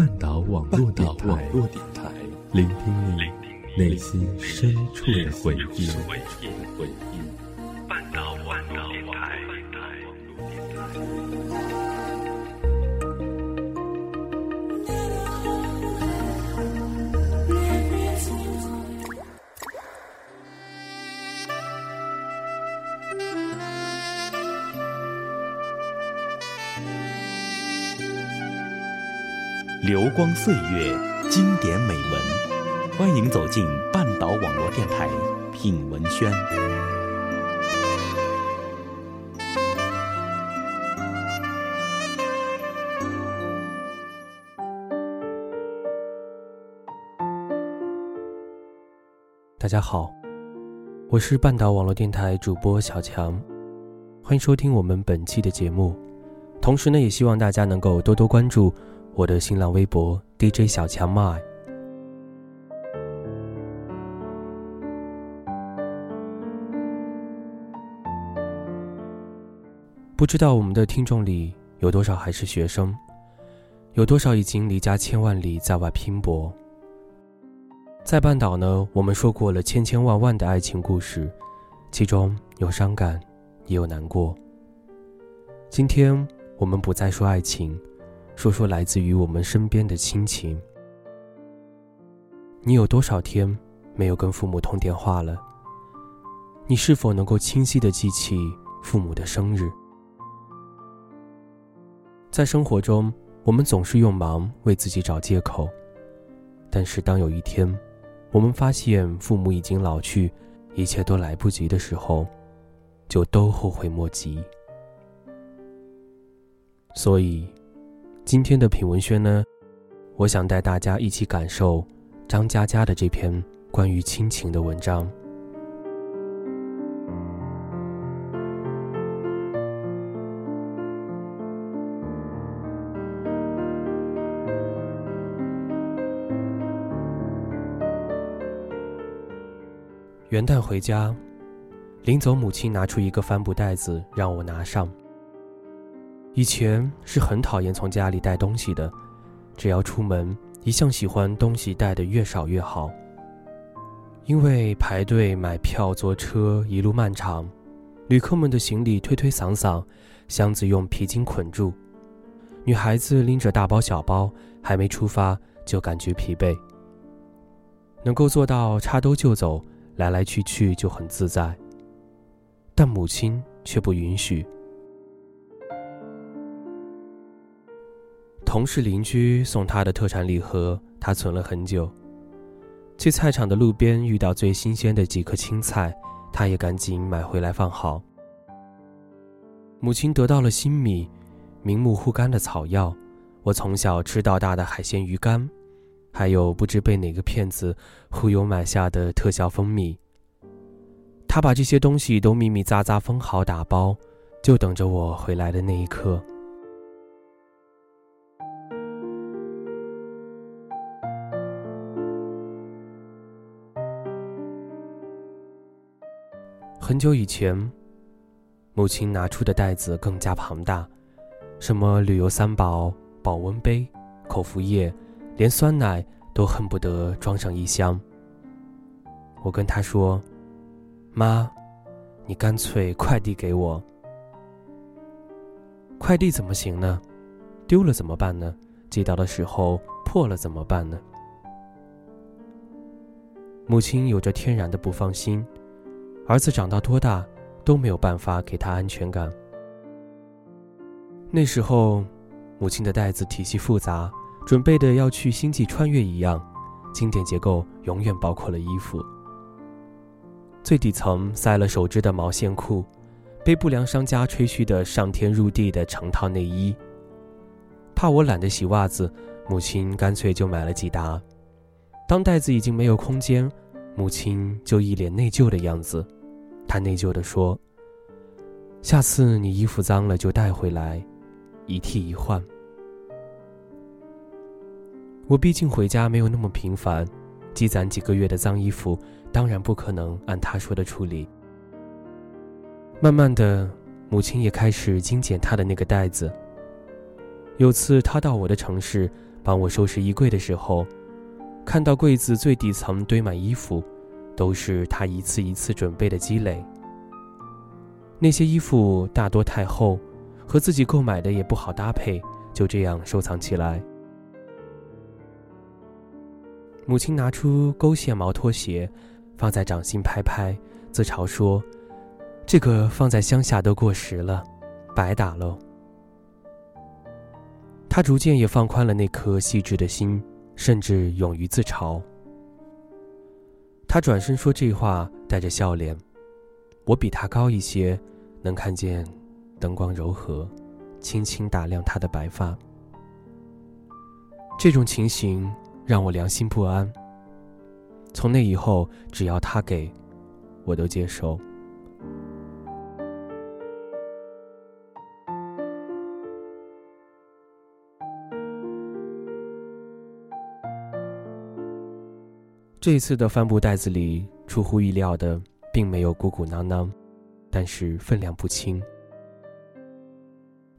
半岛网络电台，聆听你内心深处的回忆。流光岁月，经典美文，欢迎走进半岛网络电台品文轩。大家好，我是半岛网络电台主播小强，欢迎收听我们本期的节目。同时呢，也希望大家能够多多关注。我的新浪微博 DJ 小强麦。不知道我们的听众里有多少还是学生，有多少已经离家千万里在外拼搏。在半岛呢，我们说过了千千万万的爱情故事，其中有伤感，也有难过。今天我们不再说爱情。说说来自于我们身边的亲情。你有多少天没有跟父母通电话了？你是否能够清晰的记起父母的生日？在生活中，我们总是用忙为自己找借口，但是当有一天，我们发现父母已经老去，一切都来不及的时候，就都后悔莫及。所以。今天的品文轩呢，我想带大家一起感受张嘉佳的这篇关于亲情的文章。元旦回家，临走，母亲拿出一个帆布袋子让我拿上。以前是很讨厌从家里带东西的，只要出门，一向喜欢东西带的越少越好。因为排队买票坐车一路漫长，旅客们的行李推推搡搡，箱子用皮筋捆住，女孩子拎着大包小包，还没出发就感觉疲惫。能够做到插兜就走，来来去去就很自在，但母亲却不允许。同事邻居送他的特产礼盒，他存了很久。去菜场的路边遇到最新鲜的几颗青菜，他也赶紧买回来放好。母亲得到了新米，明目护肝的草药，我从小吃到大的海鲜鱼干，还有不知被哪个骗子忽悠买下的特效蜂蜜。他把这些东西都密密匝匝封好打包，就等着我回来的那一刻。很久以前，母亲拿出的袋子更加庞大，什么旅游三宝、保温杯、口服液，连酸奶都恨不得装上一箱。我跟她说：“妈，你干脆快递给我。快递怎么行呢？丢了怎么办呢？寄到的时候破了怎么办呢？”母亲有着天然的不放心。儿子长到多大，都没有办法给他安全感。那时候，母亲的袋子体系复杂，准备的要去星际穿越一样，经典结构永远包括了衣服。最底层塞了手织的毛线裤，被不良商家吹嘘的上天入地的成套内衣。怕我懒得洗袜子，母亲干脆就买了几沓。当袋子已经没有空间，母亲就一脸内疚的样子。她内疚地说：“下次你衣服脏了就带回来，一替一换。”我毕竟回家没有那么频繁，积攒几个月的脏衣服，当然不可能按她说的处理。慢慢的，母亲也开始精简她的那个袋子。有次她到我的城市，帮我收拾衣柜的时候，看到柜子最底层堆满衣服，都是他一次一次准备的积累。那些衣服大多太厚，和自己购买的也不好搭配，就这样收藏起来。母亲拿出勾线毛拖鞋，放在掌心拍拍，自嘲说：“这个放在乡下都过时了，白打喽。”他逐渐也放宽了那颗细致的心，甚至勇于自嘲。他转身说这话，带着笑脸。我比他高一些，能看见灯光柔和，轻轻打亮他的白发。这种情形让我良心不安。从那以后，只要他给，我都接受。这次的帆布袋子里，出乎意料的，并没有鼓鼓囊囊，但是分量不轻。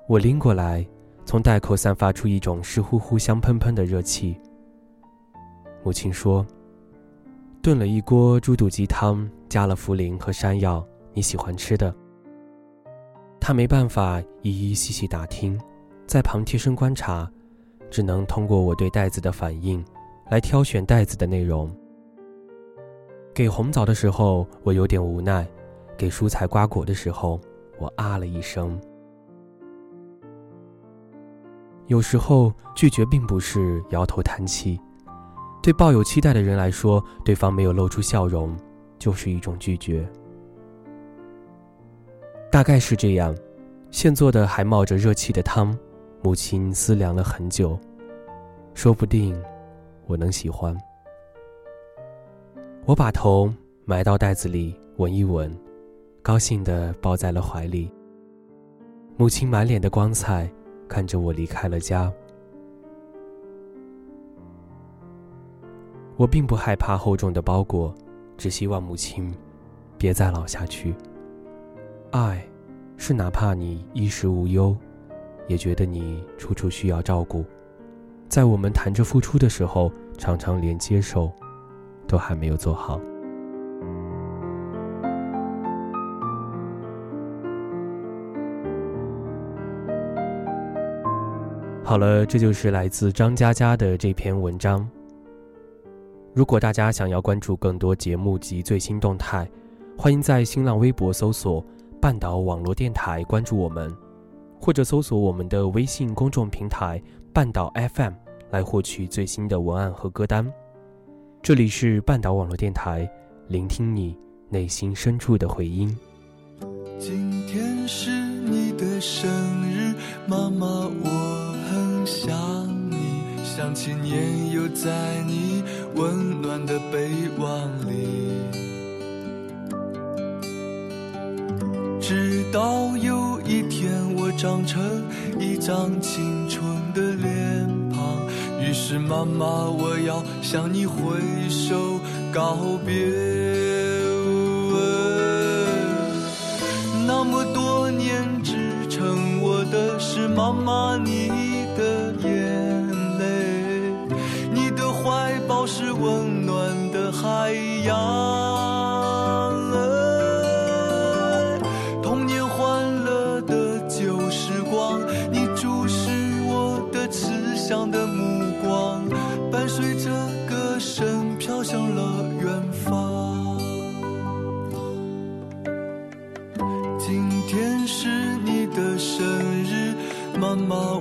我拎过来，从袋口散发出一种湿乎乎、香喷喷的热气。母亲说：“炖了一锅猪肚鸡汤，加了茯苓和山药，你喜欢吃的。”他没办法一一细细打听，在旁贴身观察，只能通过我对袋子的反应，来挑选袋子的内容。给红枣的时候，我有点无奈；给蔬菜瓜果的时候，我啊了一声。有时候拒绝并不是摇头叹气，对抱有期待的人来说，对方没有露出笑容，就是一种拒绝。大概是这样，现做的还冒着热气的汤，母亲思量了很久，说不定我能喜欢。我把头埋到袋子里，闻一闻，高兴地抱在了怀里。母亲满脸的光彩，看着我离开了家。我并不害怕厚重的包裹，只希望母亲别再老下去。爱，是哪怕你衣食无忧，也觉得你处处需要照顾。在我们谈着付出的时候，常常连接受。都还没有做好。好了，这就是来自张嘉佳的这篇文章。如果大家想要关注更多节目及最新动态，欢迎在新浪微博搜索“半岛网络电台”关注我们，或者搜索我们的微信公众平台“半岛 FM” 来获取最新的文案和歌单。这里是半岛网络电台，聆听你内心深处的回音。今天是你的生日，妈妈，我很想你，想起年幼在你温暖的臂弯里，直到有一天我长成一张青春的脸。于是，妈妈，我要向你挥手告别。那么多年支撑我的是妈妈你的眼泪，你的怀抱是温暖的海洋。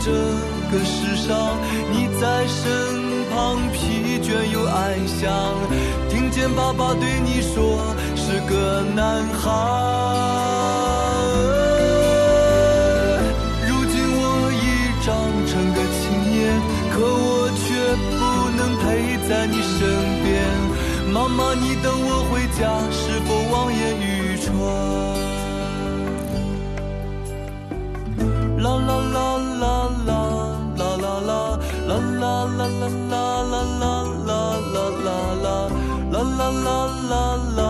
这个世上，你在身旁，疲倦又安详。听见爸爸对你说，是个男孩。如今我已长成个青年，可我却不能陪。在你身边。妈妈，你等我回家，是否望眼欲穿？啦啦啦啦啦。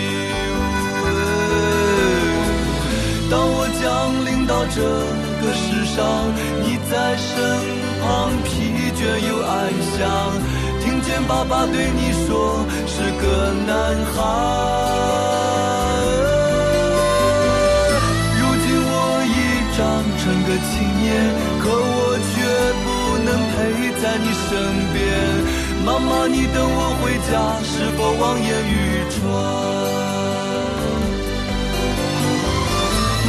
当我降临到这个世上，你在身旁，疲倦又安详，听见爸爸对你说，是个男孩。如今我已长成个青年，可我却不能陪在你身边。妈妈，你等我回家，是否望眼欲穿？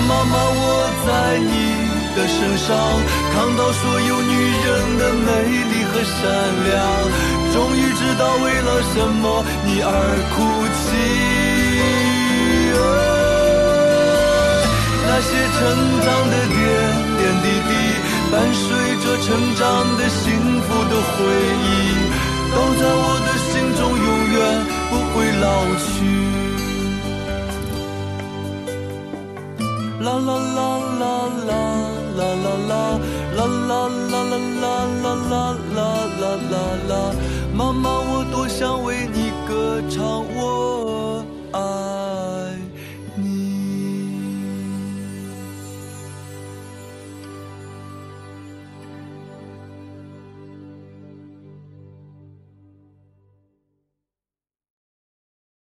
妈妈，我在你的身上看到所有女人的美丽和善良，终于知道为了什么你而哭泣。那些成长的点点滴滴，伴随着成长的幸福的回忆，都在我的心中永远不会老去。啦啦啦啦啦。